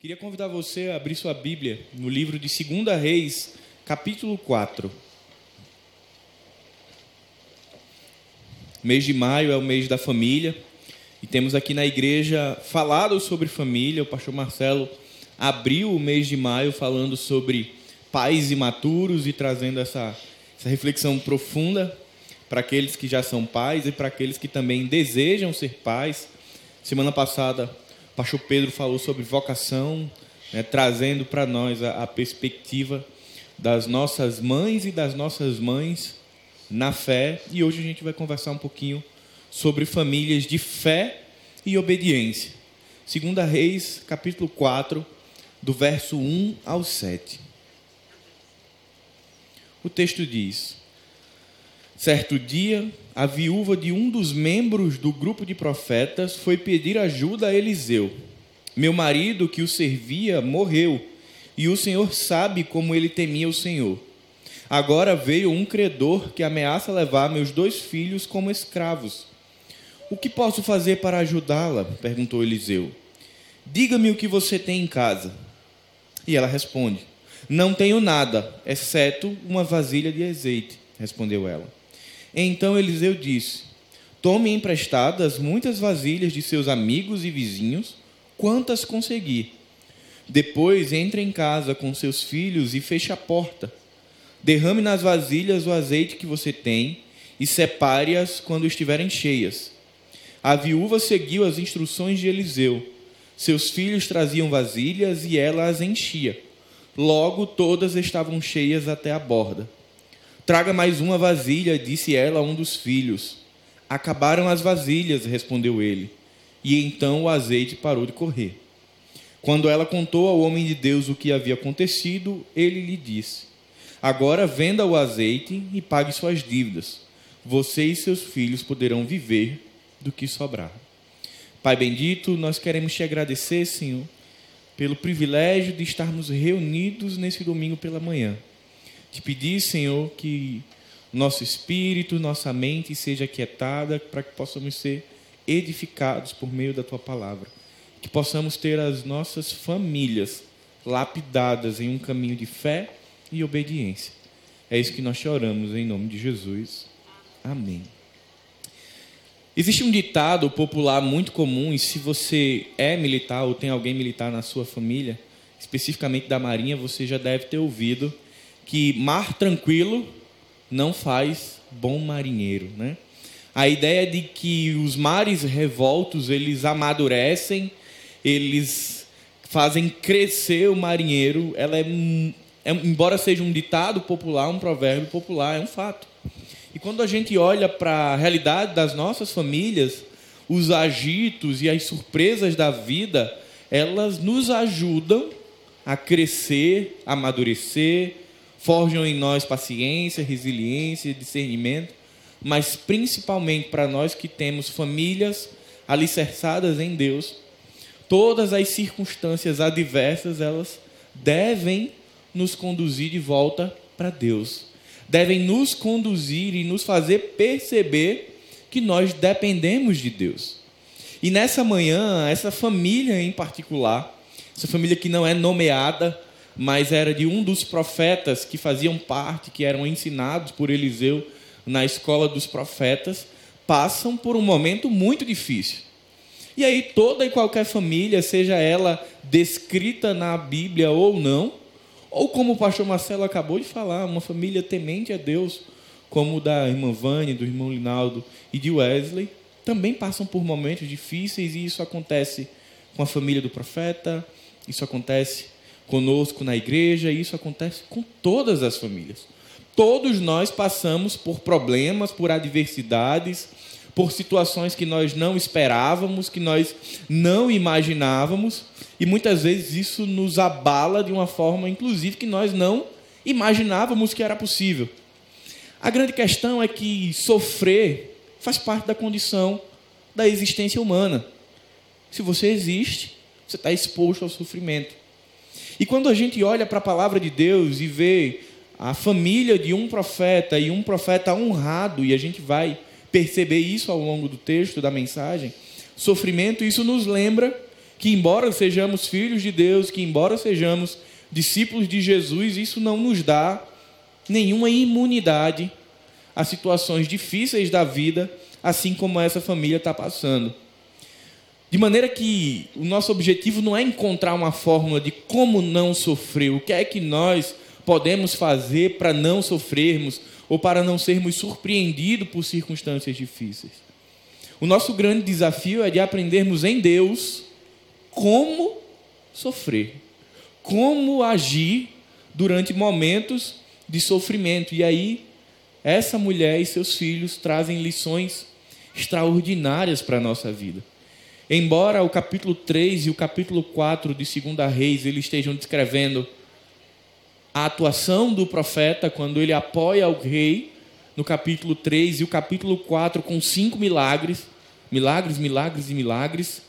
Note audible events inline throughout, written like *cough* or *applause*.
Queria convidar você a abrir sua Bíblia no livro de 2 Reis, capítulo 4. Mês de maio é o mês da família e temos aqui na igreja falado sobre família. O pastor Marcelo abriu o mês de maio falando sobre pais imaturos e trazendo essa, essa reflexão profunda para aqueles que já são pais e para aqueles que também desejam ser pais. Semana passada o pastor Pedro falou sobre vocação, né, trazendo para nós a, a perspectiva das nossas mães e das nossas mães na fé. E hoje a gente vai conversar um pouquinho sobre famílias de fé e obediência. Segunda Reis, capítulo 4, do verso 1 ao 7. O texto diz: Certo dia, a viúva de um dos membros do grupo de profetas foi pedir ajuda a Eliseu. Meu marido, que o servia, morreu, e o Senhor sabe como ele temia o Senhor. Agora veio um credor que ameaça levar meus dois filhos como escravos. O que posso fazer para ajudá-la? perguntou Eliseu. Diga-me o que você tem em casa. E ela responde: Não tenho nada, exceto uma vasilha de azeite, respondeu ela. Então Eliseu disse: Tome emprestadas muitas vasilhas de seus amigos e vizinhos, quantas conseguir. Depois entre em casa com seus filhos e feche a porta. Derrame nas vasilhas o azeite que você tem e separe-as quando estiverem cheias. A viúva seguiu as instruções de Eliseu. Seus filhos traziam vasilhas e ela as enchia. Logo todas estavam cheias até a borda. Traga mais uma vasilha, disse ela a um dos filhos. Acabaram as vasilhas, respondeu ele. E então o azeite parou de correr. Quando ela contou ao homem de Deus o que havia acontecido, ele lhe disse: Agora venda o azeite e pague suas dívidas. Você e seus filhos poderão viver do que sobrar. Pai bendito, nós queremos te agradecer, Senhor, pelo privilégio de estarmos reunidos nesse domingo pela manhã. Te pedir, Senhor, que nosso espírito, nossa mente seja quietada para que possamos ser edificados por meio da tua palavra. Que possamos ter as nossas famílias lapidadas em um caminho de fé e obediência. É isso que nós te oramos em nome de Jesus. Amém. Existe um ditado popular muito comum, e se você é militar ou tem alguém militar na sua família, especificamente da Marinha, você já deve ter ouvido que mar tranquilo não faz bom marinheiro, né? A ideia de que os mares revoltos, eles amadurecem, eles fazem crescer o marinheiro, ela é, é embora seja um ditado popular, um provérbio popular, é um fato. E quando a gente olha para a realidade das nossas famílias, os agitos e as surpresas da vida, elas nos ajudam a crescer, a amadurecer, forjam em nós paciência, resiliência, discernimento, mas principalmente para nós que temos famílias alicerçadas em Deus, todas as circunstâncias adversas, elas devem nos conduzir de volta para Deus. Devem nos conduzir e nos fazer perceber que nós dependemos de Deus. E nessa manhã, essa família em particular, essa família que não é nomeada, mas era de um dos profetas que faziam parte, que eram ensinados por Eliseu na escola dos profetas, passam por um momento muito difícil. E aí toda e qualquer família, seja ela descrita na Bíblia ou não, ou como o pastor Marcelo acabou de falar, uma família temente a Deus, como da irmã Vânia, do irmão Linaldo e de Wesley, também passam por momentos difíceis e isso acontece com a família do profeta, isso acontece conosco na igreja, e isso acontece com todas as famílias. Todos nós passamos por problemas, por adversidades, por situações que nós não esperávamos, que nós não imaginávamos, e muitas vezes isso nos abala de uma forma, inclusive, que nós não imaginávamos que era possível. A grande questão é que sofrer faz parte da condição da existência humana. Se você existe, você está exposto ao sofrimento. E quando a gente olha para a palavra de Deus e vê a família de um profeta e um profeta honrado, e a gente vai perceber isso ao longo do texto, da mensagem, sofrimento, isso nos lembra que, embora sejamos filhos de Deus, que, embora sejamos discípulos de Jesus, isso não nos dá nenhuma imunidade a situações difíceis da vida, assim como essa família está passando. De maneira que o nosso objetivo não é encontrar uma fórmula de como não sofrer, o que é que nós podemos fazer para não sofrermos ou para não sermos surpreendidos por circunstâncias difíceis. O nosso grande desafio é de aprendermos em Deus como sofrer, como agir durante momentos de sofrimento. E aí, essa mulher e seus filhos trazem lições extraordinárias para a nossa vida. Embora o capítulo 3 e o capítulo 4 de 2 Reis eles estejam descrevendo a atuação do profeta quando ele apoia o rei, no capítulo 3 e o capítulo 4 com cinco milagres, milagres, milagres e milagres.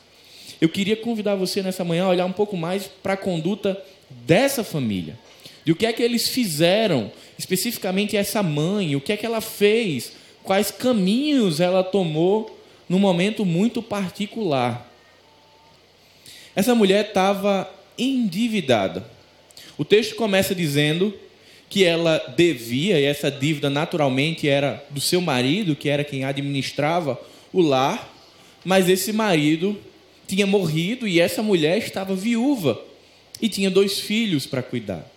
Eu queria convidar você nessa manhã a olhar um pouco mais para a conduta dessa família. De o que é que eles fizeram, especificamente essa mãe, o que é que ela fez, quais caminhos ela tomou num momento muito particular. Essa mulher estava endividada. O texto começa dizendo que ela devia, e essa dívida naturalmente era do seu marido, que era quem administrava o lar, mas esse marido tinha morrido e essa mulher estava viúva e tinha dois filhos para cuidar.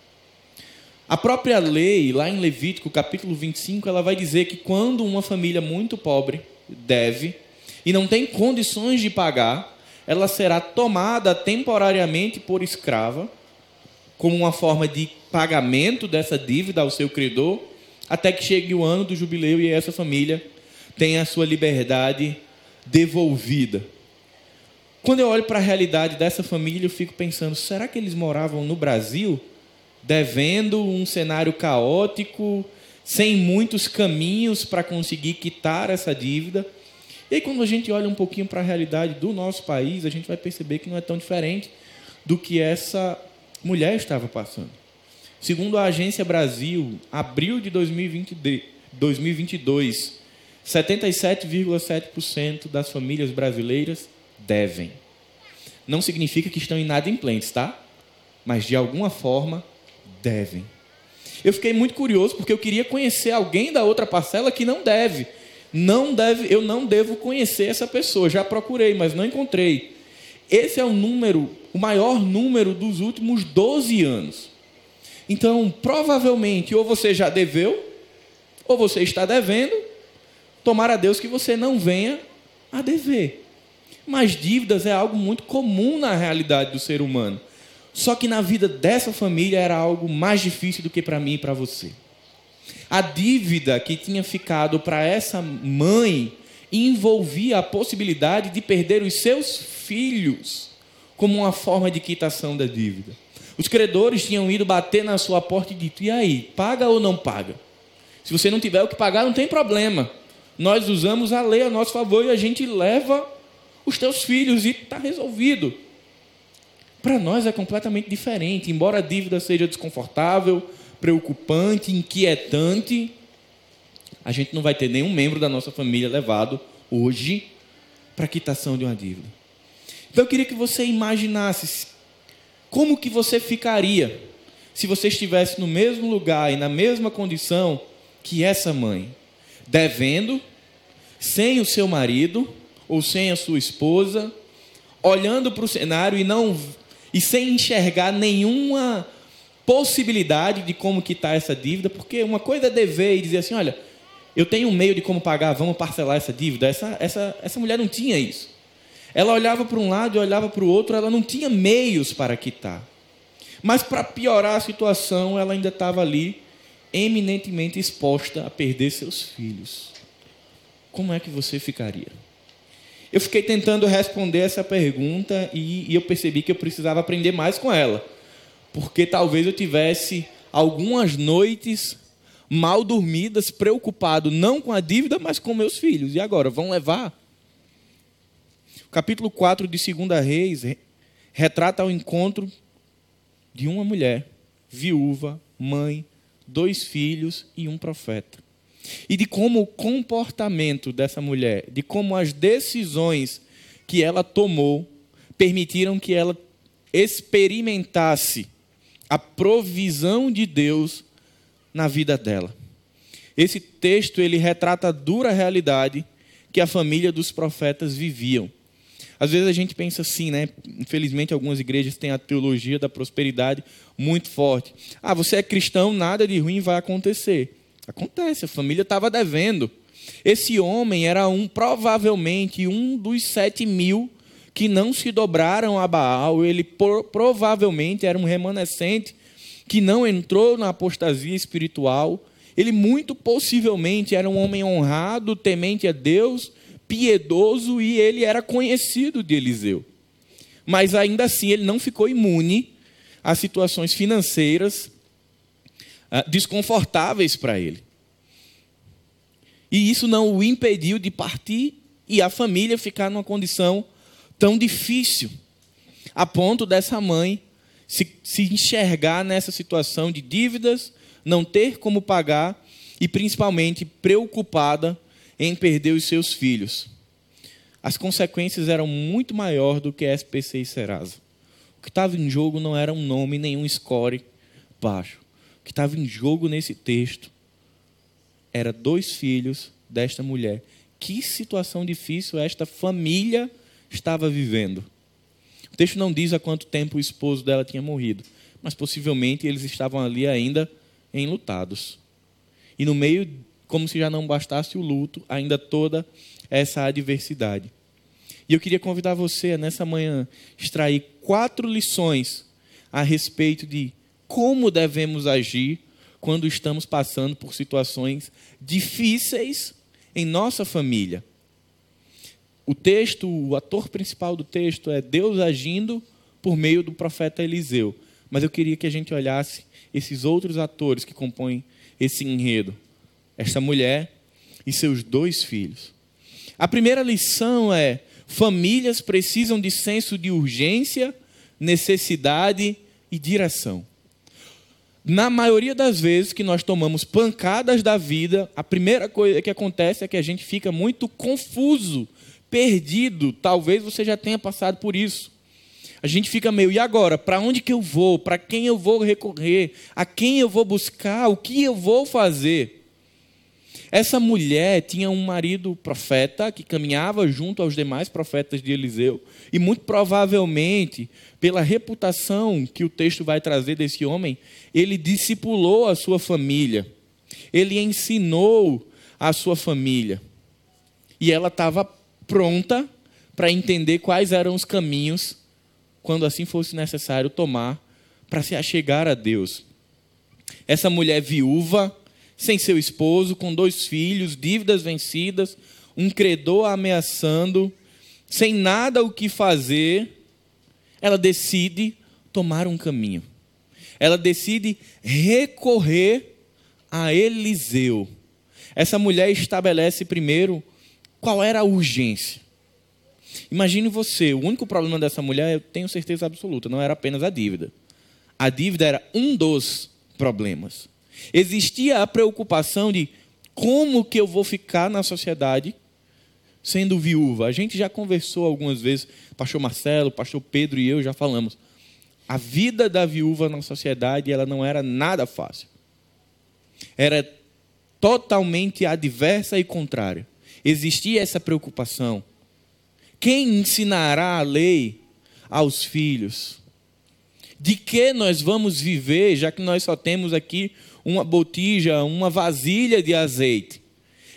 A própria lei, lá em Levítico, capítulo 25, ela vai dizer que quando uma família muito pobre deve e não tem condições de pagar, ela será tomada temporariamente por escrava como uma forma de pagamento dessa dívida ao seu credor, até que chegue o ano do jubileu e essa família tenha a sua liberdade devolvida. Quando eu olho para a realidade dessa família, eu fico pensando: será que eles moravam no Brasil, devendo um cenário caótico, sem muitos caminhos para conseguir quitar essa dívida? E aí, quando a gente olha um pouquinho para a realidade do nosso país, a gente vai perceber que não é tão diferente do que essa mulher estava passando. Segundo a Agência Brasil, abril de 2022, 77,7% das famílias brasileiras devem. Não significa que estão inadimplentes, tá? Mas de alguma forma devem. Eu fiquei muito curioso porque eu queria conhecer alguém da outra parcela que não deve. Não deve, eu não devo conhecer essa pessoa. Já procurei, mas não encontrei. Esse é o número, o maior número dos últimos 12 anos. Então, provavelmente, ou você já deveu, ou você está devendo. Tomara a Deus que você não venha a dever. Mas dívidas é algo muito comum na realidade do ser humano. Só que na vida dessa família era algo mais difícil do que para mim e para você. A dívida que tinha ficado para essa mãe envolvia a possibilidade de perder os seus filhos como uma forma de quitação da dívida. Os credores tinham ido bater na sua porta e dito: e aí, paga ou não paga? Se você não tiver o que pagar, não tem problema. Nós usamos a lei a nosso favor e a gente leva os teus filhos e está resolvido. Para nós é completamente diferente. Embora a dívida seja desconfortável, preocupante, inquietante, a gente não vai ter nenhum membro da nossa família levado hoje para quitação de uma dívida. Então eu queria que você imaginasse como que você ficaria se você estivesse no mesmo lugar e na mesma condição que essa mãe, devendo, sem o seu marido ou sem a sua esposa, olhando para o cenário e não e sem enxergar nenhuma possibilidade de como quitar essa dívida, porque uma coisa é dever e dizer assim, olha, eu tenho um meio de como pagar, vamos parcelar essa dívida. Essa, essa, essa mulher não tinha isso. Ela olhava para um lado e olhava para o outro, ela não tinha meios para quitar. Mas para piorar a situação, ela ainda estava ali, eminentemente exposta a perder seus filhos. Como é que você ficaria? Eu fiquei tentando responder essa pergunta e, e eu percebi que eu precisava aprender mais com ela. Porque talvez eu tivesse algumas noites mal dormidas, preocupado não com a dívida, mas com meus filhos. E agora, vão levar? O capítulo 4 de 2 Reis retrata o encontro de uma mulher, viúva, mãe, dois filhos e um profeta. E de como o comportamento dessa mulher, de como as decisões que ela tomou, permitiram que ela experimentasse a provisão de Deus na vida dela. Esse texto ele retrata a dura realidade que a família dos profetas viviam. Às vezes a gente pensa assim, né? Infelizmente algumas igrejas têm a teologia da prosperidade muito forte. Ah, você é cristão, nada de ruim vai acontecer. Acontece, a família estava devendo. Esse homem era um, provavelmente, um dos sete mil que não se dobraram a Baal. Ele provavelmente era um remanescente que não entrou na apostasia espiritual. Ele muito possivelmente era um homem honrado, temente a Deus, piedoso e ele era conhecido de Eliseu. Mas ainda assim ele não ficou imune a situações financeiras ah, desconfortáveis para ele. E isso não o impediu de partir e a família ficar numa condição tão difícil, a ponto dessa mãe se, se enxergar nessa situação de dívidas, não ter como pagar e principalmente preocupada em perder os seus filhos. As consequências eram muito maior do que SPC e Serasa. O que estava em jogo não era um nome, nenhum score baixo. O que estava em jogo nesse texto era dois filhos desta mulher. Que situação difícil esta família estava vivendo. O texto não diz há quanto tempo o esposo dela tinha morrido, mas possivelmente eles estavam ali ainda enlutados. E no meio, como se já não bastasse o luto, ainda toda essa adversidade. E eu queria convidar você nessa manhã extrair quatro lições a respeito de como devemos agir quando estamos passando por situações difíceis em nossa família. O texto, o ator principal do texto é Deus agindo por meio do profeta Eliseu. Mas eu queria que a gente olhasse esses outros atores que compõem esse enredo. Esta mulher e seus dois filhos. A primeira lição é: famílias precisam de senso de urgência, necessidade e direção. Na maioria das vezes que nós tomamos pancadas da vida, a primeira coisa que acontece é que a gente fica muito confuso, perdido. Talvez você já tenha passado por isso. A gente fica meio, e agora? Para onde que eu vou? Para quem eu vou recorrer? A quem eu vou buscar? O que eu vou fazer? Essa mulher tinha um marido profeta que caminhava junto aos demais profetas de Eliseu, e muito provavelmente, pela reputação que o texto vai trazer desse homem, ele discipulou a sua família, ele ensinou a sua família, e ela estava pronta para entender quais eram os caminhos, quando assim fosse necessário tomar, para se achegar a Deus. Essa mulher viúva, sem seu esposo, com dois filhos, dívidas vencidas, um credor ameaçando, sem nada o que fazer, ela decide tomar um caminho. Ela decide recorrer a Eliseu. Essa mulher estabelece primeiro qual era a urgência. Imagine você, o único problema dessa mulher, eu tenho certeza absoluta, não era apenas a dívida. A dívida era um dos problemas. Existia a preocupação de como que eu vou ficar na sociedade sendo viúva. A gente já conversou algumas vezes, pastor Marcelo, pastor Pedro e eu já falamos. A vida da viúva na sociedade, ela não era nada fácil. Era totalmente adversa e contrária. Existia essa preocupação. Quem ensinará a lei aos filhos? De que nós vamos viver, já que nós só temos aqui uma botija, uma vasilha de azeite.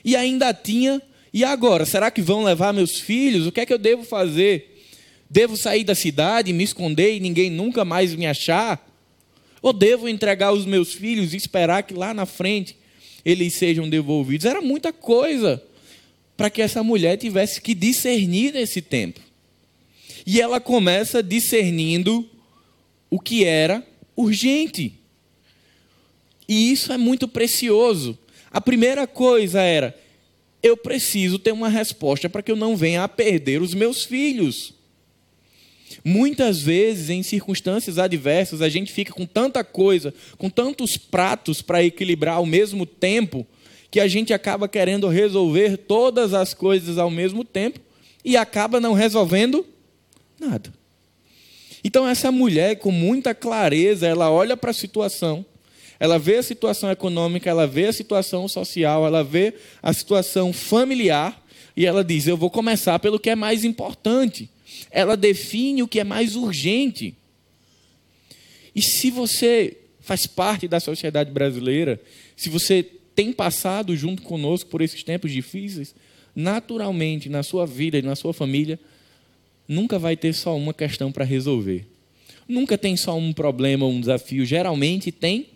E ainda tinha, e agora? Será que vão levar meus filhos? O que é que eu devo fazer? Devo sair da cidade, me esconder e ninguém nunca mais me achar? Ou devo entregar os meus filhos e esperar que lá na frente eles sejam devolvidos? Era muita coisa para que essa mulher tivesse que discernir nesse tempo. E ela começa discernindo o que era urgente. E isso é muito precioso. A primeira coisa era: eu preciso ter uma resposta para que eu não venha a perder os meus filhos. Muitas vezes, em circunstâncias adversas, a gente fica com tanta coisa, com tantos pratos para equilibrar ao mesmo tempo, que a gente acaba querendo resolver todas as coisas ao mesmo tempo e acaba não resolvendo nada. Então, essa mulher, com muita clareza, ela olha para a situação, ela vê a situação econômica, ela vê a situação social, ela vê a situação familiar, e ela diz: Eu vou começar pelo que é mais importante. Ela define o que é mais urgente. E se você faz parte da sociedade brasileira, se você tem passado junto conosco por esses tempos difíceis, naturalmente, na sua vida e na sua família, nunca vai ter só uma questão para resolver. Nunca tem só um problema, um desafio. Geralmente tem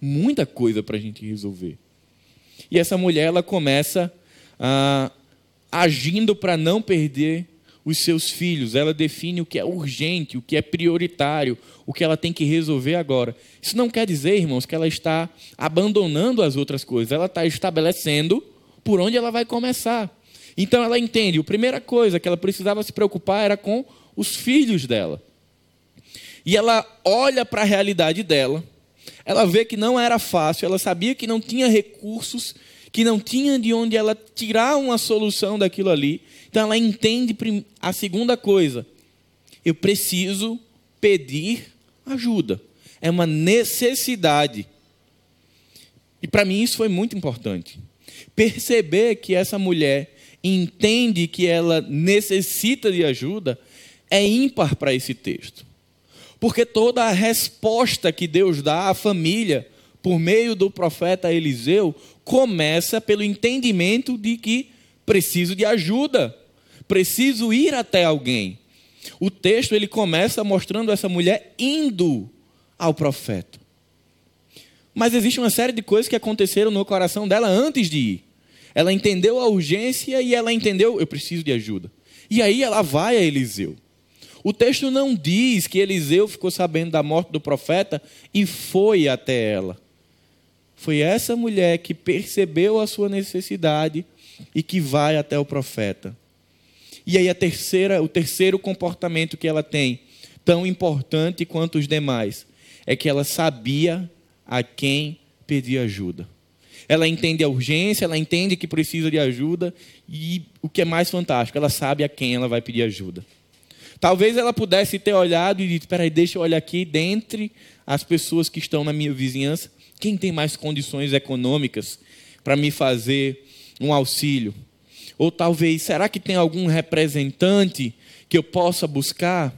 muita coisa para a gente resolver. E essa mulher, ela começa ah, agindo para não perder os seus filhos. Ela define o que é urgente, o que é prioritário, o que ela tem que resolver agora. Isso não quer dizer, irmãos, que ela está abandonando as outras coisas. Ela está estabelecendo por onde ela vai começar. Então ela entende, a primeira coisa que ela precisava se preocupar era com os filhos dela. E ela olha para a realidade dela, ela vê que não era fácil, ela sabia que não tinha recursos, que não tinha de onde ela tirar uma solução daquilo ali. Então ela entende a segunda coisa: eu preciso pedir ajuda. É uma necessidade. E para mim isso foi muito importante perceber que essa mulher entende que ela necessita de ajuda é ímpar para esse texto. Porque toda a resposta que Deus dá à família por meio do profeta Eliseu começa pelo entendimento de que preciso de ajuda, preciso ir até alguém. O texto ele começa mostrando essa mulher indo ao profeta. Mas existe uma série de coisas que aconteceram no coração dela antes de ir. Ela entendeu a urgência e ela entendeu, eu preciso de ajuda. E aí ela vai a Eliseu. O texto não diz que Eliseu ficou sabendo da morte do profeta e foi até ela. Foi essa mulher que percebeu a sua necessidade e que vai até o profeta. E aí a terceira, o terceiro comportamento que ela tem, tão importante quanto os demais, é que ela sabia a quem pedir ajuda ela entende a urgência, ela entende que precisa de ajuda e o que é mais fantástico, ela sabe a quem ela vai pedir ajuda. Talvez ela pudesse ter olhado e dito: espera aí, deixa eu olhar aqui dentre as pessoas que estão na minha vizinhança, quem tem mais condições econômicas para me fazer um auxílio? Ou talvez, será que tem algum representante que eu possa buscar?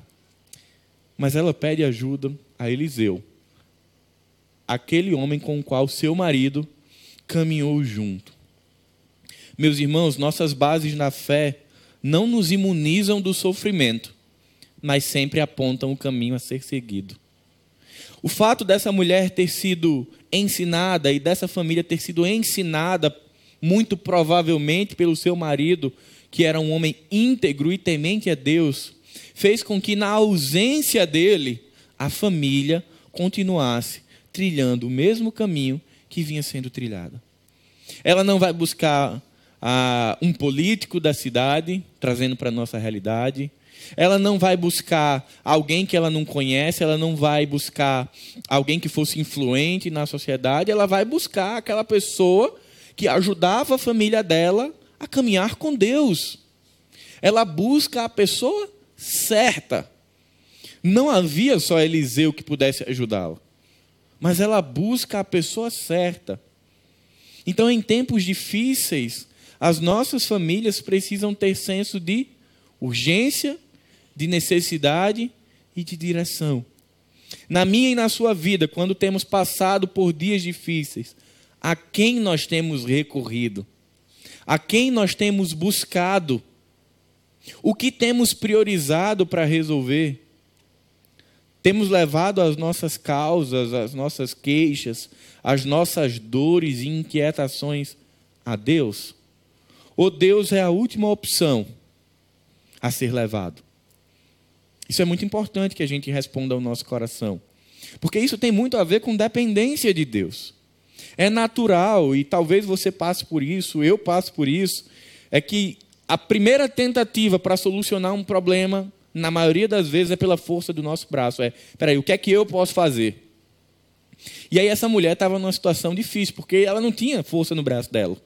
Mas ela pede ajuda a Eliseu, aquele homem com o qual seu marido caminhou junto. Meus irmãos, nossas bases na fé não nos imunizam do sofrimento, mas sempre apontam o caminho a ser seguido. O fato dessa mulher ter sido ensinada e dessa família ter sido ensinada, muito provavelmente pelo seu marido, que era um homem íntegro e temente a Deus, fez com que, na ausência dele, a família continuasse trilhando o mesmo caminho que vinha sendo trilhada. Ela não vai buscar ah, um político da cidade, trazendo para a nossa realidade. Ela não vai buscar alguém que ela não conhece, ela não vai buscar alguém que fosse influente na sociedade, ela vai buscar aquela pessoa que ajudava a família dela a caminhar com Deus. Ela busca a pessoa certa. Não havia só Eliseu que pudesse ajudá-la mas ela busca a pessoa certa. Então, em tempos difíceis, as nossas famílias precisam ter senso de urgência, de necessidade e de direção. Na minha e na sua vida, quando temos passado por dias difíceis, a quem nós temos recorrido? A quem nós temos buscado? O que temos priorizado para resolver? Temos levado as nossas causas, as nossas queixas, as nossas dores e inquietações a Deus? Ou Deus é a última opção a ser levado? Isso é muito importante que a gente responda ao nosso coração. Porque isso tem muito a ver com dependência de Deus. É natural, e talvez você passe por isso, eu passo por isso, é que a primeira tentativa para solucionar um problema na maioria das vezes, é pela força do nosso braço. É, peraí, o que é que eu posso fazer? E aí essa mulher estava numa situação difícil, porque ela não tinha força no braço dela.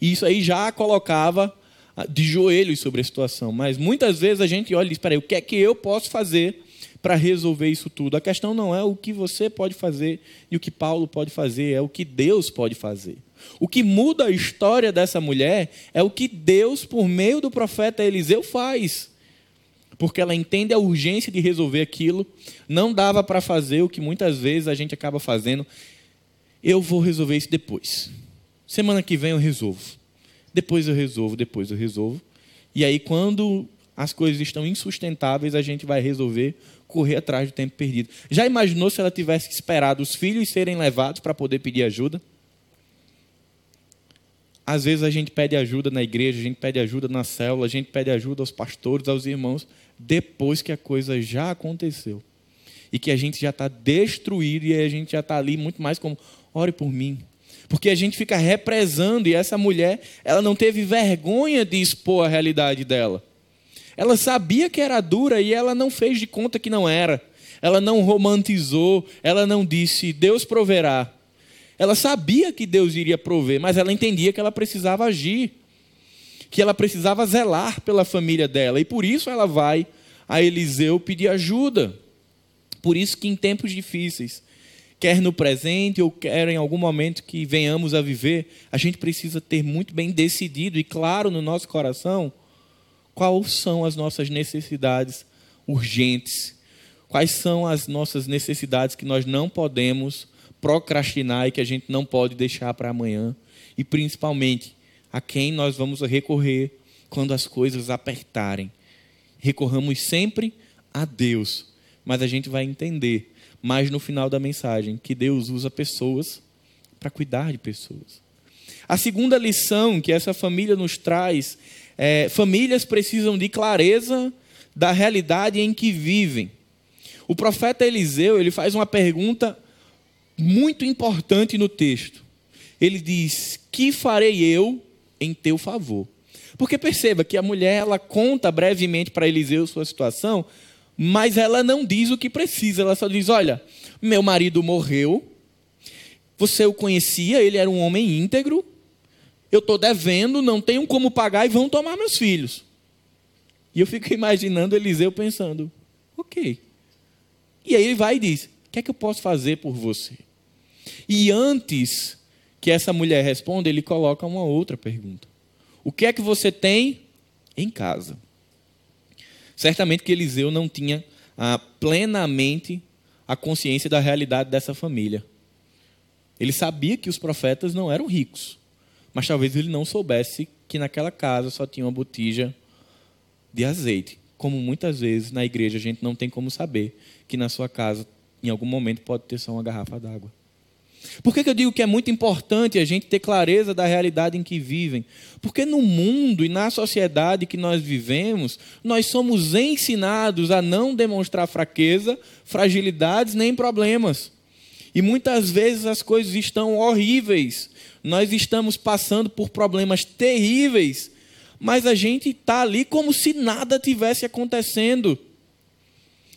E isso aí já a colocava de joelhos sobre a situação. Mas muitas vezes a gente olha e diz, peraí, o que é que eu posso fazer para resolver isso tudo. A questão não é o que você pode fazer e o que Paulo pode fazer, é o que Deus pode fazer. O que muda a história dessa mulher é o que Deus, por meio do profeta Eliseu, faz. Porque ela entende a urgência de resolver aquilo, não dava para fazer o que muitas vezes a gente acaba fazendo. Eu vou resolver isso depois. Semana que vem eu resolvo. Depois eu resolvo, depois eu resolvo. E aí, quando as coisas estão insustentáveis, a gente vai resolver correr atrás do tempo perdido. Já imaginou se ela tivesse esperado os filhos serem levados para poder pedir ajuda? Às vezes a gente pede ajuda na igreja, a gente pede ajuda na célula, a gente pede ajuda aos pastores, aos irmãos, depois que a coisa já aconteceu. E que a gente já está destruído e a gente já está ali muito mais como, ore por mim, porque a gente fica represando e essa mulher, ela não teve vergonha de expor a realidade dela. Ela sabia que era dura e ela não fez de conta que não era. Ela não romantizou, ela não disse Deus proverá. Ela sabia que Deus iria prover, mas ela entendia que ela precisava agir, que ela precisava zelar pela família dela, e por isso ela vai a Eliseu pedir ajuda. Por isso que em tempos difíceis, quer no presente ou quer em algum momento que venhamos a viver, a gente precisa ter muito bem decidido e claro no nosso coração quais são as nossas necessidades urgentes, quais são as nossas necessidades que nós não podemos procrastinar e que a gente não pode deixar para amanhã, e principalmente a quem nós vamos recorrer quando as coisas apertarem. Recorramos sempre a Deus, mas a gente vai entender mas no final da mensagem, que Deus usa pessoas para cuidar de pessoas. A segunda lição que essa família nos traz é: famílias precisam de clareza da realidade em que vivem. O profeta Eliseu ele faz uma pergunta muito importante no texto. Ele diz: Que farei eu em teu favor? Porque perceba que a mulher ela conta brevemente para Eliseu sua situação, mas ela não diz o que precisa, ela só diz: Olha, meu marido morreu, você o conhecia, ele era um homem íntegro, eu estou devendo, não tenho como pagar e vão tomar meus filhos. E eu fico *laughs* imaginando Eliseu pensando: Ok. E aí ele vai e diz: O que é que eu posso fazer por você? E antes que essa mulher responda, ele coloca uma outra pergunta: O que é que você tem em casa? Certamente que Eliseu não tinha ah, plenamente a consciência da realidade dessa família. Ele sabia que os profetas não eram ricos, mas talvez ele não soubesse que naquela casa só tinha uma botija de azeite. Como muitas vezes na igreja a gente não tem como saber que na sua casa, em algum momento, pode ter só uma garrafa d'água. Por que, que eu digo que é muito importante a gente ter clareza da realidade em que vivem? Porque no mundo e na sociedade que nós vivemos, nós somos ensinados a não demonstrar fraqueza, fragilidades nem problemas. E muitas vezes as coisas estão horríveis, nós estamos passando por problemas terríveis, mas a gente está ali como se nada tivesse acontecendo.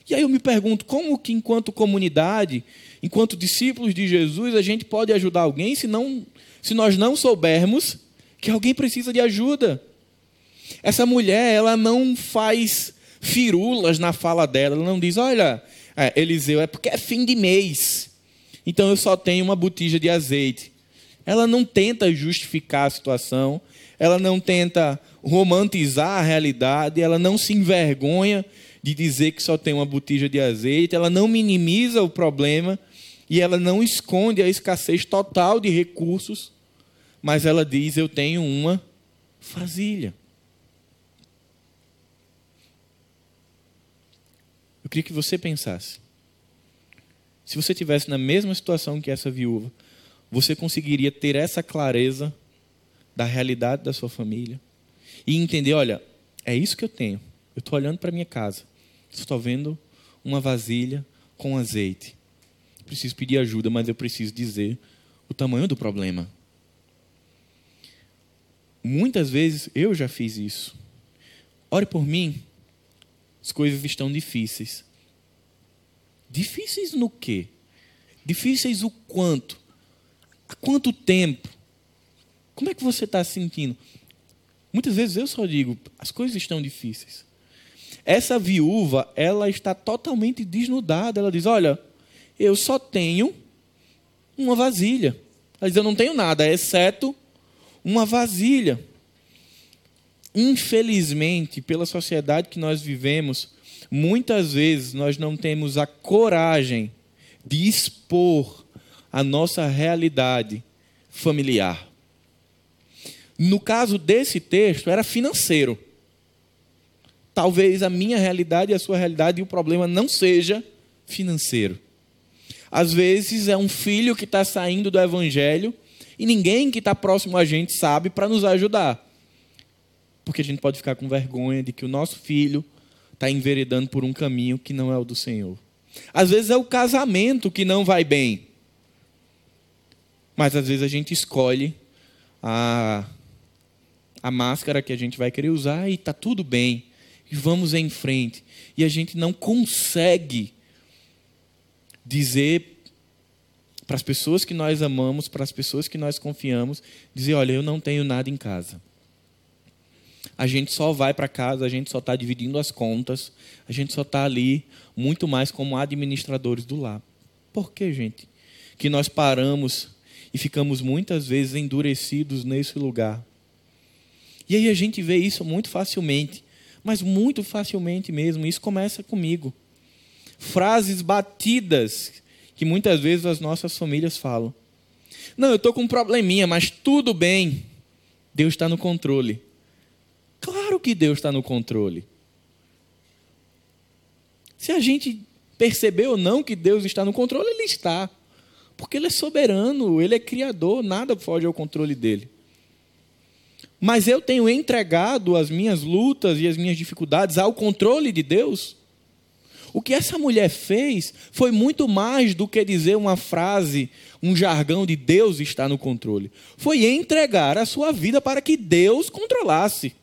E aí eu me pergunto, como que enquanto comunidade enquanto discípulos de Jesus, a gente pode ajudar alguém se, não, se nós não soubermos que alguém precisa de ajuda. Essa mulher, ela não faz firulas na fala dela, ela não diz, olha, é, Eliseu, é porque é fim de mês, então eu só tenho uma botija de azeite. Ela não tenta justificar a situação, ela não tenta romantizar a realidade, ela não se envergonha de dizer que só tem uma botija de azeite, ela não minimiza o problema, e ela não esconde a escassez total de recursos, mas ela diz: Eu tenho uma vasilha. Eu queria que você pensasse. Se você tivesse na mesma situação que essa viúva, você conseguiria ter essa clareza da realidade da sua família e entender: olha, é isso que eu tenho. Eu estou olhando para minha casa, estou vendo uma vasilha com azeite preciso pedir ajuda, mas eu preciso dizer o tamanho do problema. Muitas vezes eu já fiz isso. Ore por mim. As coisas estão difíceis. Difíceis no quê? Difíceis o quanto? Há quanto tempo? Como é que você está se sentindo? Muitas vezes eu só digo, as coisas estão difíceis. Essa viúva, ela está totalmente desnudada. Ela diz: Olha, eu só tenho uma vasilha. Diz: Eu não tenho nada, exceto uma vasilha. Infelizmente, pela sociedade que nós vivemos, muitas vezes nós não temos a coragem de expor a nossa realidade familiar. No caso desse texto, era financeiro. Talvez a minha realidade e a sua realidade e o problema não seja financeiro. Às vezes é um filho que está saindo do evangelho e ninguém que está próximo a gente sabe para nos ajudar. Porque a gente pode ficar com vergonha de que o nosso filho está enveredando por um caminho que não é o do Senhor. Às vezes é o casamento que não vai bem. Mas às vezes a gente escolhe a, a máscara que a gente vai querer usar e está tudo bem. E vamos em frente. E a gente não consegue dizer para as pessoas que nós amamos, para as pessoas que nós confiamos, dizer: olha, eu não tenho nada em casa. A gente só vai para casa, a gente só está dividindo as contas, a gente só está ali muito mais como administradores do lar. Por que, gente? Que nós paramos e ficamos muitas vezes endurecidos nesse lugar. E aí a gente vê isso muito facilmente, mas muito facilmente mesmo. Isso começa comigo frases batidas que muitas vezes as nossas famílias falam. Não, eu estou com um probleminha, mas tudo bem. Deus está no controle. Claro que Deus está no controle. Se a gente perceber ou não que Deus está no controle, Ele está. Porque Ele é soberano, Ele é criador, nada foge ao controle dele. Mas eu tenho entregado as minhas lutas e as minhas dificuldades ao controle de Deus? O que essa mulher fez foi muito mais do que dizer uma frase, um jargão de Deus está no controle. Foi entregar a sua vida para que Deus controlasse.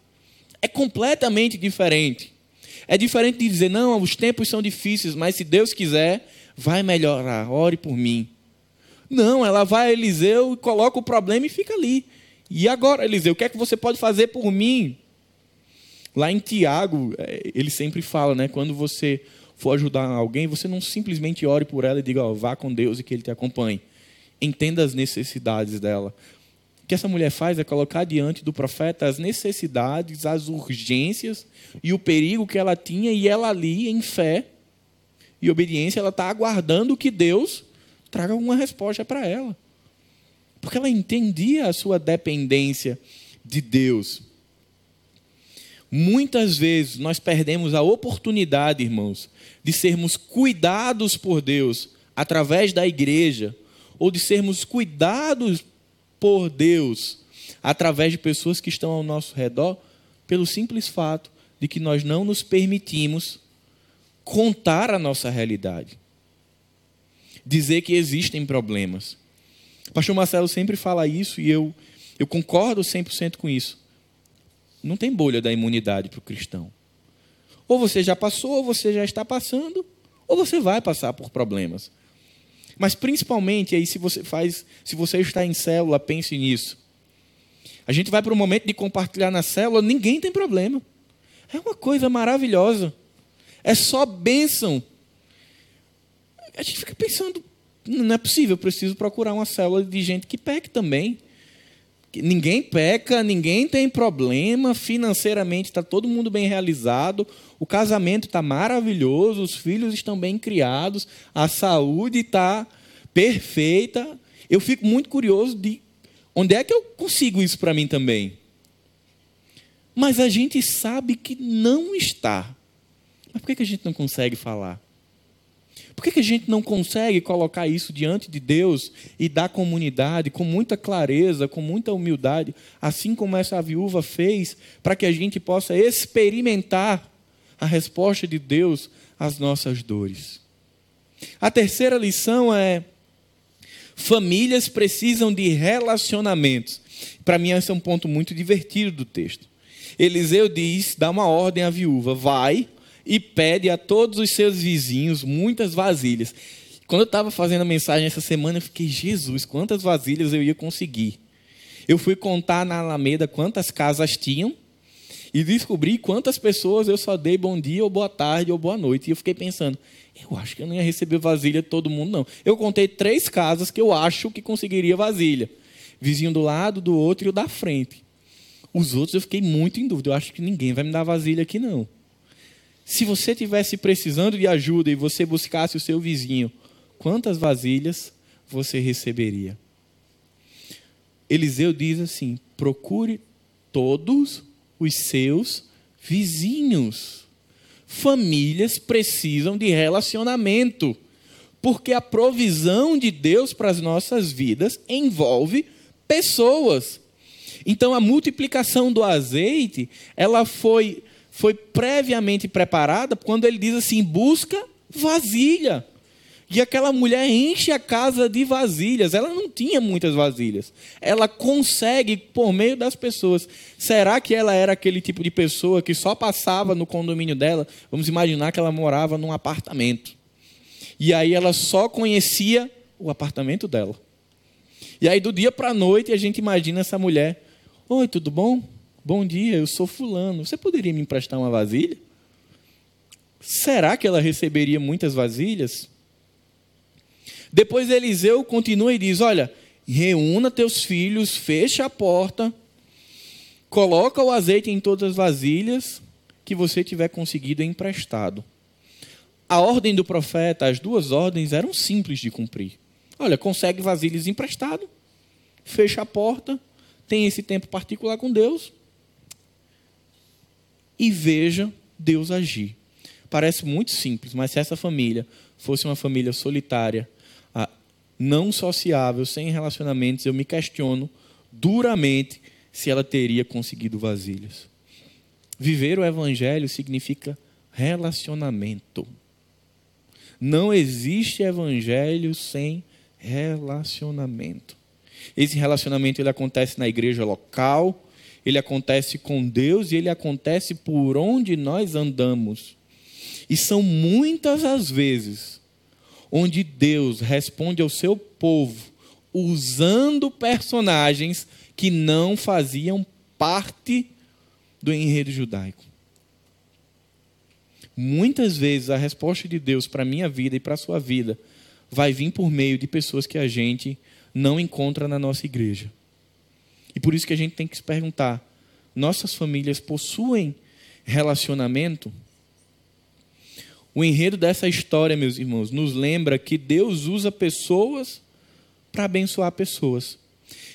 É completamente diferente. É diferente de dizer, não, os tempos são difíceis, mas se Deus quiser, vai melhorar, ore por mim. Não, ela vai a Eliseu e coloca o problema e fica ali. E agora, Eliseu, o que é que você pode fazer por mim? Lá em Tiago, é, ele sempre fala, né? Quando você for ajudar alguém, você não simplesmente ore por ela e diga, ó, vá com Deus e que Ele te acompanhe. Entenda as necessidades dela. O que essa mulher faz é colocar diante do profeta as necessidades, as urgências e o perigo que ela tinha, e ela ali, em fé e obediência, ela está aguardando que Deus traga alguma resposta para ela. Porque ela entendia a sua dependência de Deus. Muitas vezes nós perdemos a oportunidade, irmãos, de sermos cuidados por Deus através da igreja, ou de sermos cuidados por Deus através de pessoas que estão ao nosso redor, pelo simples fato de que nós não nos permitimos contar a nossa realidade. Dizer que existem problemas. O pastor Marcelo sempre fala isso e eu, eu concordo 100% com isso. Não tem bolha da imunidade para o cristão. Ou você já passou, ou você já está passando, ou você vai passar por problemas. Mas principalmente aí se você faz, se você está em célula, pense nisso. A gente vai para o momento de compartilhar na célula, ninguém tem problema. É uma coisa maravilhosa. É só bênção. A gente fica pensando, não é possível, preciso procurar uma célula de gente que peque também. Ninguém peca, ninguém tem problema, financeiramente está todo mundo bem realizado, o casamento está maravilhoso, os filhos estão bem criados, a saúde está perfeita. Eu fico muito curioso de onde é que eu consigo isso para mim também. Mas a gente sabe que não está. Mas por que a gente não consegue falar? Por que, que a gente não consegue colocar isso diante de Deus e da comunidade com muita clareza, com muita humildade, assim como essa viúva fez, para que a gente possa experimentar a resposta de Deus às nossas dores? A terceira lição é: famílias precisam de relacionamentos. Para mim, esse é um ponto muito divertido do texto. Eliseu diz, dá uma ordem à viúva: vai, e pede a todos os seus vizinhos muitas vasilhas. Quando eu estava fazendo a mensagem essa semana, eu fiquei, Jesus, quantas vasilhas eu ia conseguir? Eu fui contar na Alameda quantas casas tinham, e descobri quantas pessoas eu só dei bom dia, ou boa tarde, ou boa noite. E eu fiquei pensando, eu acho que eu não ia receber vasilha de todo mundo, não. Eu contei três casas que eu acho que conseguiria vasilha: vizinho do lado, do outro e o da frente. Os outros eu fiquei muito em dúvida. Eu acho que ninguém vai me dar vasilha aqui, não. Se você tivesse precisando de ajuda e você buscasse o seu vizinho, quantas vasilhas você receberia? Eliseu diz assim: procure todos os seus vizinhos. Famílias precisam de relacionamento, porque a provisão de Deus para as nossas vidas envolve pessoas. Então a multiplicação do azeite, ela foi foi previamente preparada quando ele diz assim: busca vasilha. E aquela mulher enche a casa de vasilhas. Ela não tinha muitas vasilhas. Ela consegue por meio das pessoas. Será que ela era aquele tipo de pessoa que só passava no condomínio dela? Vamos imaginar que ela morava num apartamento. E aí ela só conhecia o apartamento dela. E aí do dia para a noite a gente imagina essa mulher: Oi, tudo bom? Bom dia, eu sou fulano. Você poderia me emprestar uma vasilha? Será que ela receberia muitas vasilhas? Depois Eliseu continua e diz: Olha, reúna teus filhos, fecha a porta, coloca o azeite em todas as vasilhas que você tiver conseguido emprestado. A ordem do profeta, as duas ordens eram simples de cumprir. Olha, consegue vasilhas emprestado, fecha a porta, tem esse tempo particular com Deus e veja Deus agir. Parece muito simples, mas se essa família fosse uma família solitária, não sociável, sem relacionamentos, eu me questiono duramente se ela teria conseguido vasilhas. Viver o evangelho significa relacionamento. Não existe evangelho sem relacionamento. Esse relacionamento ele acontece na igreja local, ele acontece com Deus e ele acontece por onde nós andamos. E são muitas as vezes onde Deus responde ao seu povo usando personagens que não faziam parte do enredo judaico. Muitas vezes a resposta de Deus para a minha vida e para a sua vida vai vir por meio de pessoas que a gente não encontra na nossa igreja. E por isso que a gente tem que se perguntar: nossas famílias possuem relacionamento? O enredo dessa história, meus irmãos, nos lembra que Deus usa pessoas para abençoar pessoas.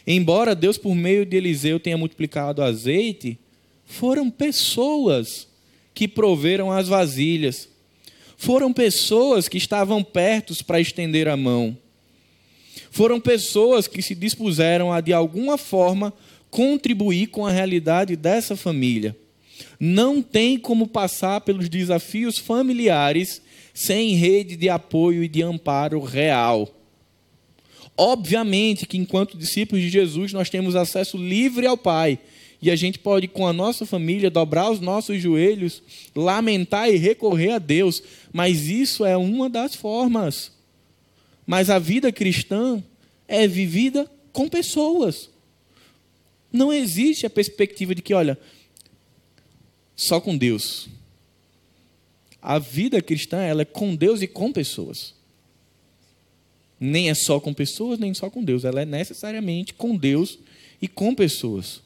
Embora Deus, por meio de Eliseu, tenha multiplicado azeite, foram pessoas que proveram as vasilhas. Foram pessoas que estavam perto para estender a mão. Foram pessoas que se dispuseram a, de alguma forma, contribuir com a realidade dessa família não tem como passar pelos desafios familiares sem rede de apoio e de amparo real. Obviamente que, enquanto discípulos de Jesus, nós temos acesso livre ao Pai. E a gente pode, com a nossa família, dobrar os nossos joelhos, lamentar e recorrer a Deus. Mas isso é uma das formas. Mas a vida cristã é vivida com pessoas. Não existe a perspectiva de que, olha, só com Deus. A vida cristã ela é com Deus e com pessoas. Nem é só com pessoas, nem só com Deus. Ela é necessariamente com Deus e com pessoas.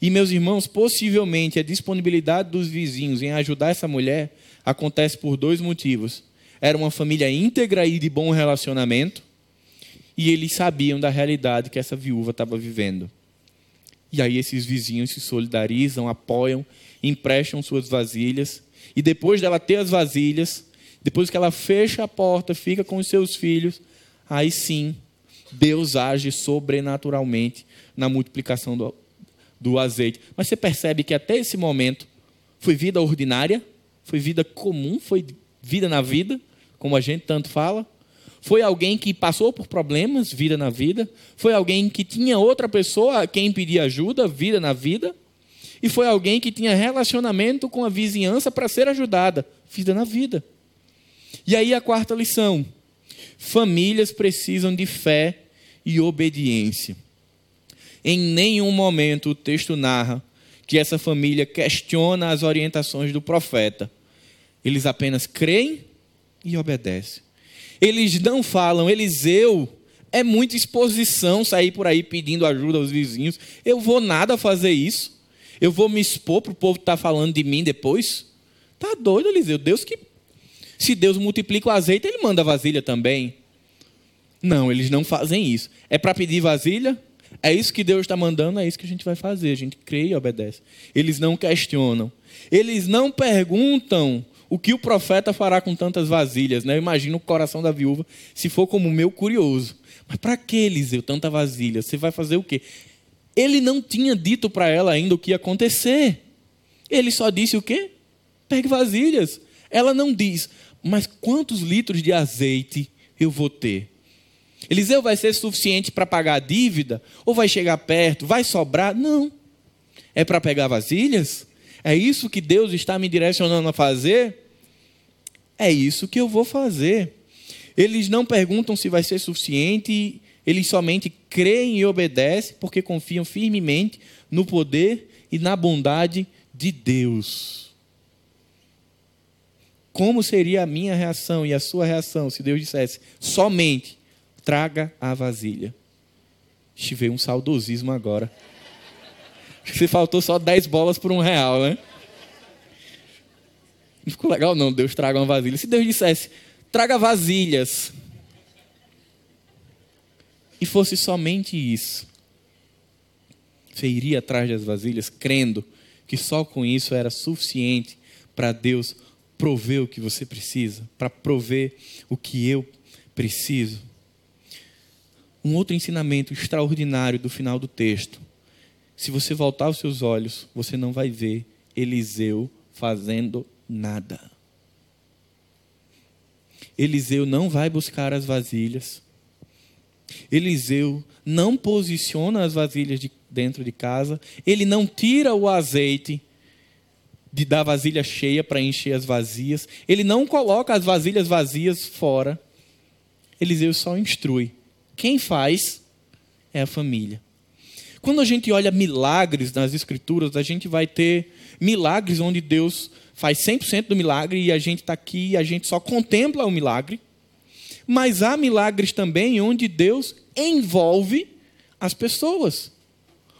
E, meus irmãos, possivelmente a disponibilidade dos vizinhos em ajudar essa mulher acontece por dois motivos. Era uma família íntegra e de bom relacionamento, e eles sabiam da realidade que essa viúva estava vivendo. E aí esses vizinhos se solidarizam, apoiam emprestam suas vasilhas, e depois dela ter as vasilhas, depois que ela fecha a porta, fica com os seus filhos, aí sim, Deus age sobrenaturalmente na multiplicação do, do azeite. Mas você percebe que até esse momento foi vida ordinária, foi vida comum, foi vida na vida, como a gente tanto fala. Foi alguém que passou por problemas, vida na vida. Foi alguém que tinha outra pessoa a quem pedir ajuda, vida na vida e foi alguém que tinha relacionamento com a vizinhança para ser ajudada. Vida na vida. E aí a quarta lição: famílias precisam de fé e obediência. Em nenhum momento o texto narra que essa família questiona as orientações do profeta. Eles apenas creem e obedecem. Eles não falam, Eliseu, é muita exposição sair por aí pedindo ajuda aos vizinhos. Eu vou nada fazer isso. Eu vou me expor para o povo estar tá falando de mim depois. Tá doido, Eliseu? Deus que. Se Deus multiplica o azeite, ele manda vasilha também. Não, eles não fazem isso. É para pedir vasilha? É isso que Deus está mandando, é isso que a gente vai fazer. A gente crê e obedece. Eles não questionam. Eles não perguntam o que o profeta fará com tantas vasilhas. Né? Eu imagino o coração da viúva, se for como o meu, curioso. Mas para que, Eliseu, tanta vasilha? Você vai fazer o quê? Ele não tinha dito para ela ainda o que ia acontecer. Ele só disse o quê? Pegue vasilhas. Ela não diz, mas quantos litros de azeite eu vou ter? Eliseu vai ser suficiente para pagar a dívida? Ou vai chegar perto? Vai sobrar? Não. É para pegar vasilhas? É isso que Deus está me direcionando a fazer? É isso que eu vou fazer. Eles não perguntam se vai ser suficiente, eles somente creem e obedecem porque confiam firmemente no poder e na bondade de Deus. Como seria a minha reação e a sua reação se Deus dissesse somente traga a vasilha? Veio um saudosismo agora. Se faltou só 10 bolas por um real, né? Não ficou legal, não. Deus traga uma vasilha. Se Deus dissesse, traga vasilhas. E fosse somente isso. Você iria atrás das vasilhas crendo que só com isso era suficiente para Deus prover o que você precisa, para prover o que eu preciso. Um outro ensinamento extraordinário do final do texto. Se você voltar os seus olhos, você não vai ver Eliseu fazendo nada. Eliseu não vai buscar as vasilhas. Eliseu não posiciona as vasilhas de dentro de casa. Ele não tira o azeite de da vasilha cheia para encher as vazias. Ele não coloca as vasilhas vazias fora. Eliseu só instrui. Quem faz é a família. Quando a gente olha milagres nas escrituras, a gente vai ter milagres onde Deus faz 100% do milagre e a gente está aqui e a gente só contempla o milagre. Mas há milagres também onde Deus envolve as pessoas.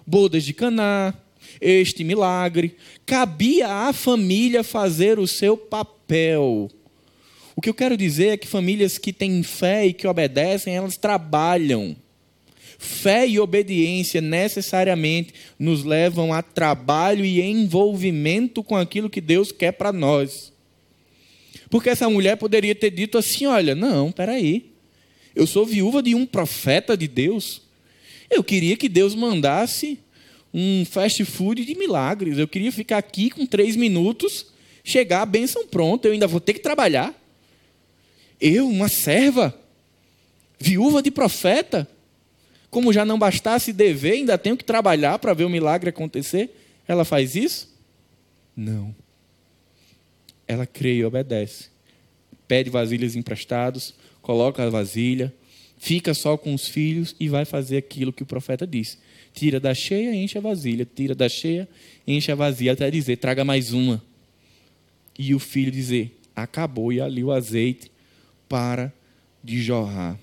Bodas de Caná, este milagre, cabia à família fazer o seu papel. O que eu quero dizer é que famílias que têm fé e que obedecem, elas trabalham. Fé e obediência necessariamente nos levam a trabalho e envolvimento com aquilo que Deus quer para nós. Porque essa mulher poderia ter dito assim: olha, não, peraí, eu sou viúva de um profeta de Deus. Eu queria que Deus mandasse um fast food de milagres. Eu queria ficar aqui com três minutos, chegar a bênção pronta, eu ainda vou ter que trabalhar. Eu, uma serva, viúva de profeta, como já não bastasse dever, ainda tenho que trabalhar para ver o milagre acontecer. Ela faz isso? Não. Ela crê e obedece. Pede vasilhas emprestados, coloca a vasilha, fica só com os filhos e vai fazer aquilo que o profeta disse. Tira da cheia, enche a vasilha. Tira da cheia, enche a vazia, até dizer, traga mais uma. E o filho dizer, acabou, e ali o azeite para de jorrar.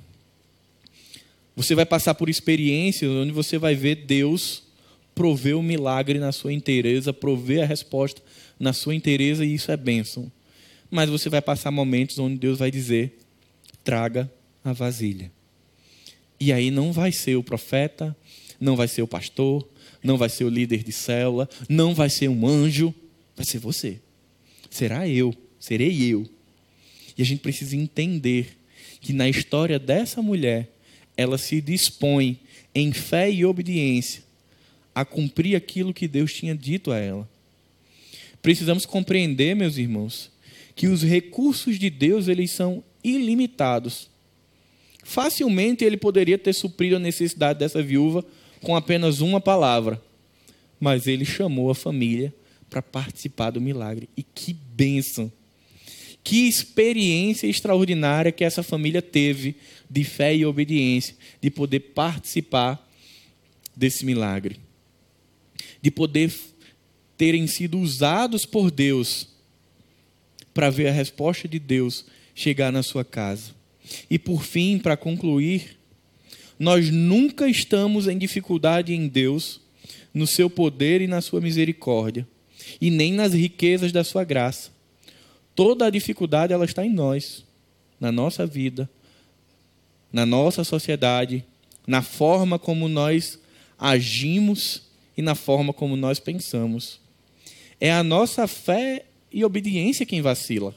Você vai passar por experiências onde você vai ver Deus prover o milagre na sua inteireza, prover a resposta na sua inteireza, e isso é bênção. Mas você vai passar momentos onde Deus vai dizer: traga a vasilha. E aí não vai ser o profeta, não vai ser o pastor, não vai ser o líder de célula, não vai ser um anjo, vai ser você. Será eu, serei eu. E a gente precisa entender que na história dessa mulher, ela se dispõe em fé e obediência a cumprir aquilo que Deus tinha dito a ela. Precisamos compreender, meus irmãos, que os recursos de Deus eles são ilimitados. Facilmente ele poderia ter suprido a necessidade dessa viúva com apenas uma palavra, mas ele chamou a família para participar do milagre. E que bênção! Que experiência extraordinária que essa família teve de fé e obediência, de poder participar desse milagre, de poder terem sido usados por Deus para ver a resposta de Deus chegar na sua casa. E por fim, para concluir, nós nunca estamos em dificuldade em Deus, no seu poder e na sua misericórdia, e nem nas riquezas da sua graça. Toda a dificuldade ela está em nós, na nossa vida, na nossa sociedade, na forma como nós agimos e na forma como nós pensamos. É a nossa fé e obediência quem vacila,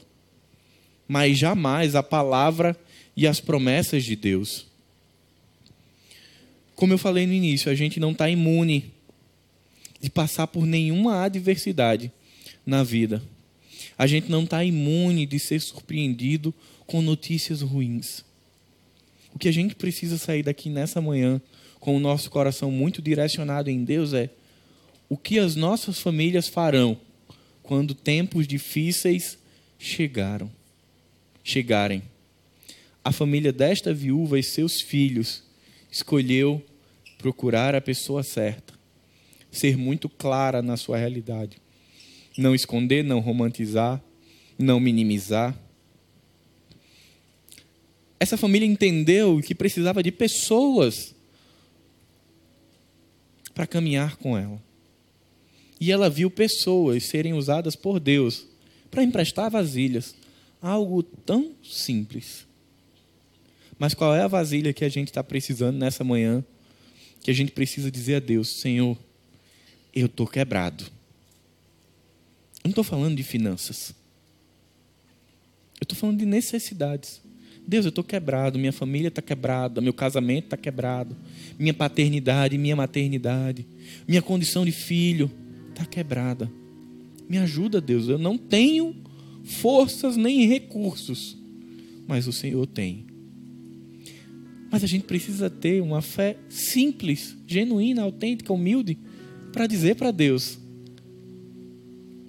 mas jamais a palavra e as promessas de Deus. Como eu falei no início, a gente não está imune de passar por nenhuma adversidade na vida. A gente não está imune de ser surpreendido com notícias ruins. O que a gente precisa sair daqui nessa manhã com o nosso coração muito direcionado em Deus é o que as nossas famílias farão quando tempos difíceis chegaram, chegarem. A família desta viúva e seus filhos escolheu procurar a pessoa certa, ser muito clara na sua realidade, não esconder, não romantizar, não minimizar. Essa família entendeu que precisava de pessoas para caminhar com ela. E ela viu pessoas serem usadas por Deus para emprestar vasilhas. Algo tão simples. Mas qual é a vasilha que a gente está precisando nessa manhã? Que a gente precisa dizer a Deus: Senhor, eu estou quebrado. Não estou falando de finanças. Eu estou falando de necessidades. Deus, eu estou quebrado, minha família está quebrada, meu casamento está quebrado, minha paternidade, minha maternidade, minha condição de filho está quebrada. Me ajuda, Deus, eu não tenho forças nem recursos, mas o Senhor tem. Mas a gente precisa ter uma fé simples, genuína, autêntica, humilde, para dizer para Deus: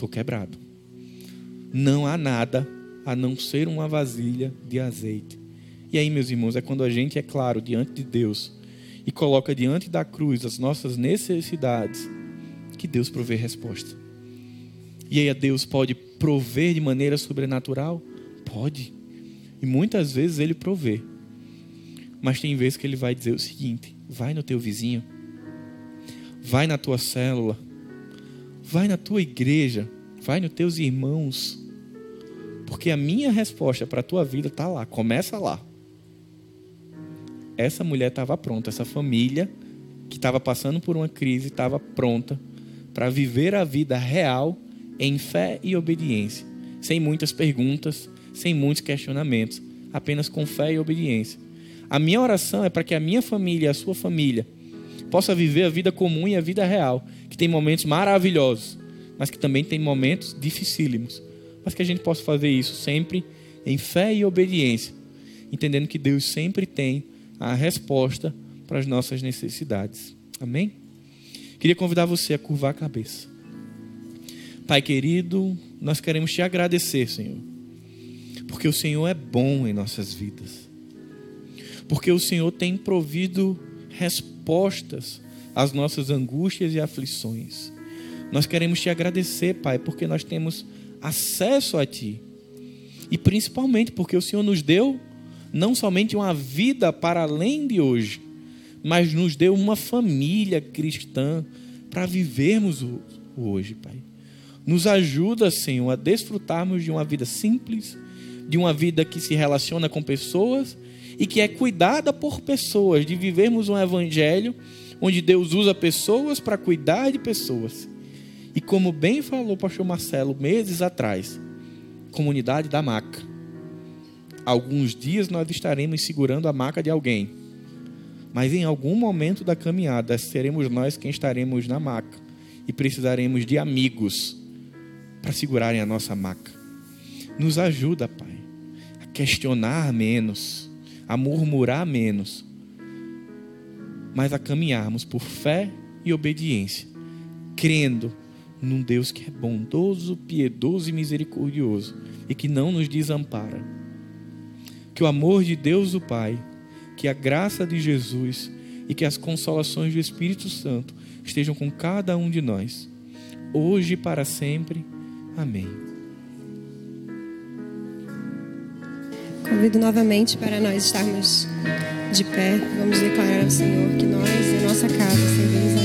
estou quebrado. Não há nada a não ser uma vasilha de azeite. E aí, meus irmãos, é quando a gente é claro diante de Deus e coloca diante da cruz as nossas necessidades que Deus provê resposta. E aí, Deus pode prover de maneira sobrenatural? Pode. E muitas vezes ele provê. Mas tem vezes que ele vai dizer o seguinte: vai no teu vizinho, vai na tua célula, vai na tua igreja, vai nos teus irmãos porque a minha resposta para a tua vida está lá, começa lá. Essa mulher estava pronta, essa família que estava passando por uma crise estava pronta para viver a vida real em fé e obediência, sem muitas perguntas, sem muitos questionamentos, apenas com fé e obediência. A minha oração é para que a minha família a sua família possa viver a vida comum e a vida real, que tem momentos maravilhosos, mas que também tem momentos dificílimos mas que a gente possa fazer isso sempre em fé e obediência, entendendo que Deus sempre tem a resposta para as nossas necessidades. Amém? Queria convidar você a curvar a cabeça. Pai querido, nós queremos te agradecer, Senhor, porque o Senhor é bom em nossas vidas, porque o Senhor tem provido respostas às nossas angústias e aflições. Nós queremos te agradecer, Pai, porque nós temos acesso a Ti. E principalmente porque o Senhor nos deu não somente uma vida para além de hoje, mas nos deu uma família cristã para vivermos o hoje, Pai. Nos ajuda, Senhor, a desfrutarmos de uma vida simples, de uma vida que se relaciona com pessoas e que é cuidada por pessoas, de vivermos um evangelho onde Deus usa pessoas para cuidar de pessoas. E como bem falou o pastor Marcelo meses atrás, comunidade da maca. Alguns dias nós estaremos segurando a maca de alguém. Mas em algum momento da caminhada seremos nós quem estaremos na maca e precisaremos de amigos para segurarem a nossa maca. Nos ajuda, Pai, a questionar menos, a murmurar menos, mas a caminharmos por fé e obediência, crendo num Deus que é bondoso, piedoso e misericordioso e que não nos desampara. Que o amor de Deus o Pai, que a graça de Jesus e que as consolações do Espírito Santo estejam com cada um de nós, hoje e para sempre. Amém. Convido novamente para nós estarmos de pé. Vamos declarar ao Senhor que nós e a nossa casa servimos a